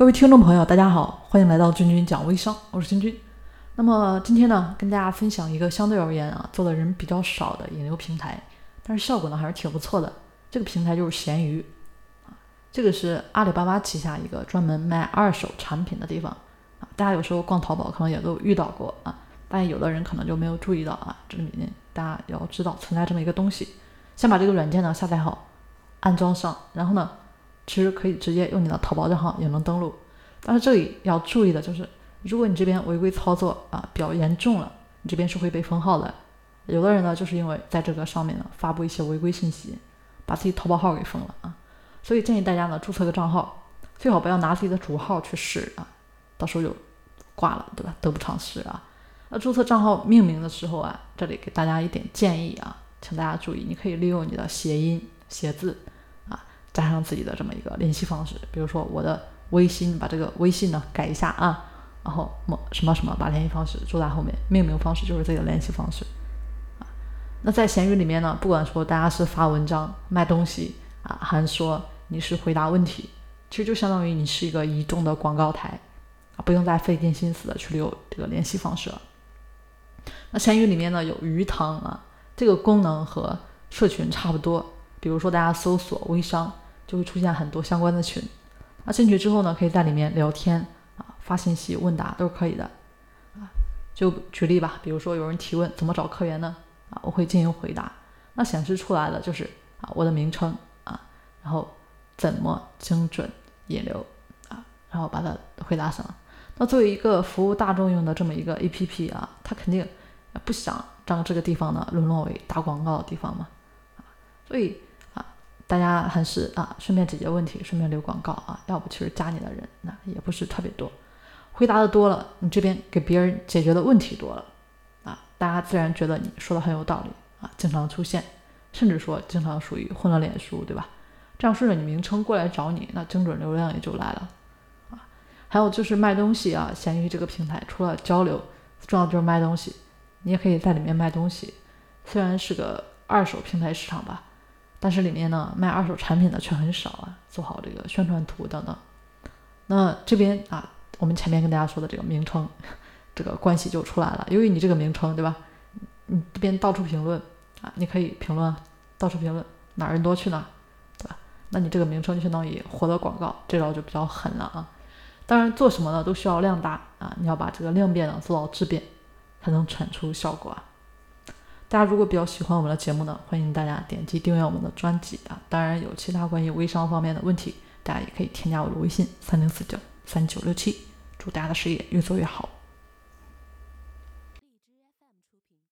各位听众朋友，大家好，欢迎来到君君讲微商，我是君君。那么今天呢，跟大家分享一个相对而言啊，做的人比较少的引流平台，但是效果呢还是挺不错的。这个平台就是闲鱼啊，这个是阿里巴巴旗下一个专门卖二手产品的地方啊。大家有时候逛淘宝可能也都遇到过啊，但有的人可能就没有注意到啊，这里面大家要知道存在这么一个东西。先把这个软件呢下载好，安装上，然后呢。其实可以直接用你的淘宝账号也能登录，但是这里要注意的就是，如果你这边违规操作啊比较严重了，你这边是会被封号的。有的人呢，就是因为在这个上面呢发布一些违规信息，把自己淘宝号给封了啊。所以建议大家呢注册个账号，最好不要拿自己的主号去试啊，到时候就挂了，对吧？得不偿失啊。那注册账号命名的时候啊，这里给大家一点建议啊，请大家注意，你可以利用你的谐音写字。加上自己的这么一个联系方式，比如说我的微信，把这个微信呢改一下啊，然后么什么什么把联系方式注在后面，命名方式就是这个联系方式啊。那在闲鱼里面呢，不管说大家是发文章、卖东西啊，还是说你是回答问题，其实就相当于你是一个移动的广告台啊，不用再费尽心思的去留这个联系方式了。那闲鱼里面呢有鱼塘啊，这个功能和社群差不多，比如说大家搜索微商。就会出现很多相关的群，那进去之后呢，可以在里面聊天啊，发信息、问答都是可以的啊。就举例吧，比如说有人提问怎么找客源呢？啊，我会进行回答。那显示出来的就是啊我的名称啊，然后怎么精准引流啊，然后把它回答上。那作为一个服务大众用的这么一个 APP 啊，它肯定不想让这个地方呢沦落为打广告的地方嘛啊，所以。大家还是啊，顺便解决问题，顺便留广告啊，要不其实加你的人那也不是特别多，回答的多了，你这边给别人解决的问题多了啊，大家自然觉得你说的很有道理啊，经常出现，甚至说经常属于混了脸熟，对吧？这样顺着你名称过来找你，那精准流量也就来了啊。还有就是卖东西啊，闲鱼这个平台除了交流，重要就是卖东西，你也可以在里面卖东西，虽然是个二手平台市场吧。但是里面呢，卖二手产品的却很少啊，做好这个宣传图等等。那这边啊，我们前面跟大家说的这个名称，这个关系就出来了。由于你这个名称，对吧？你这边到处评论啊，你可以评论，到处评论，哪人多去哪，对吧？那你这个名称就相当于活的广告，这招就比较狠了啊。当然，做什么呢，都需要量大啊，你要把这个量变呢做到质变，才能产出效果啊。大家如果比较喜欢我们的节目呢，欢迎大家点击订阅我们的专辑啊！当然有其他关于微商方面的问题，大家也可以添加我的微信三零四九三九六七，祝大家的事业越做越好。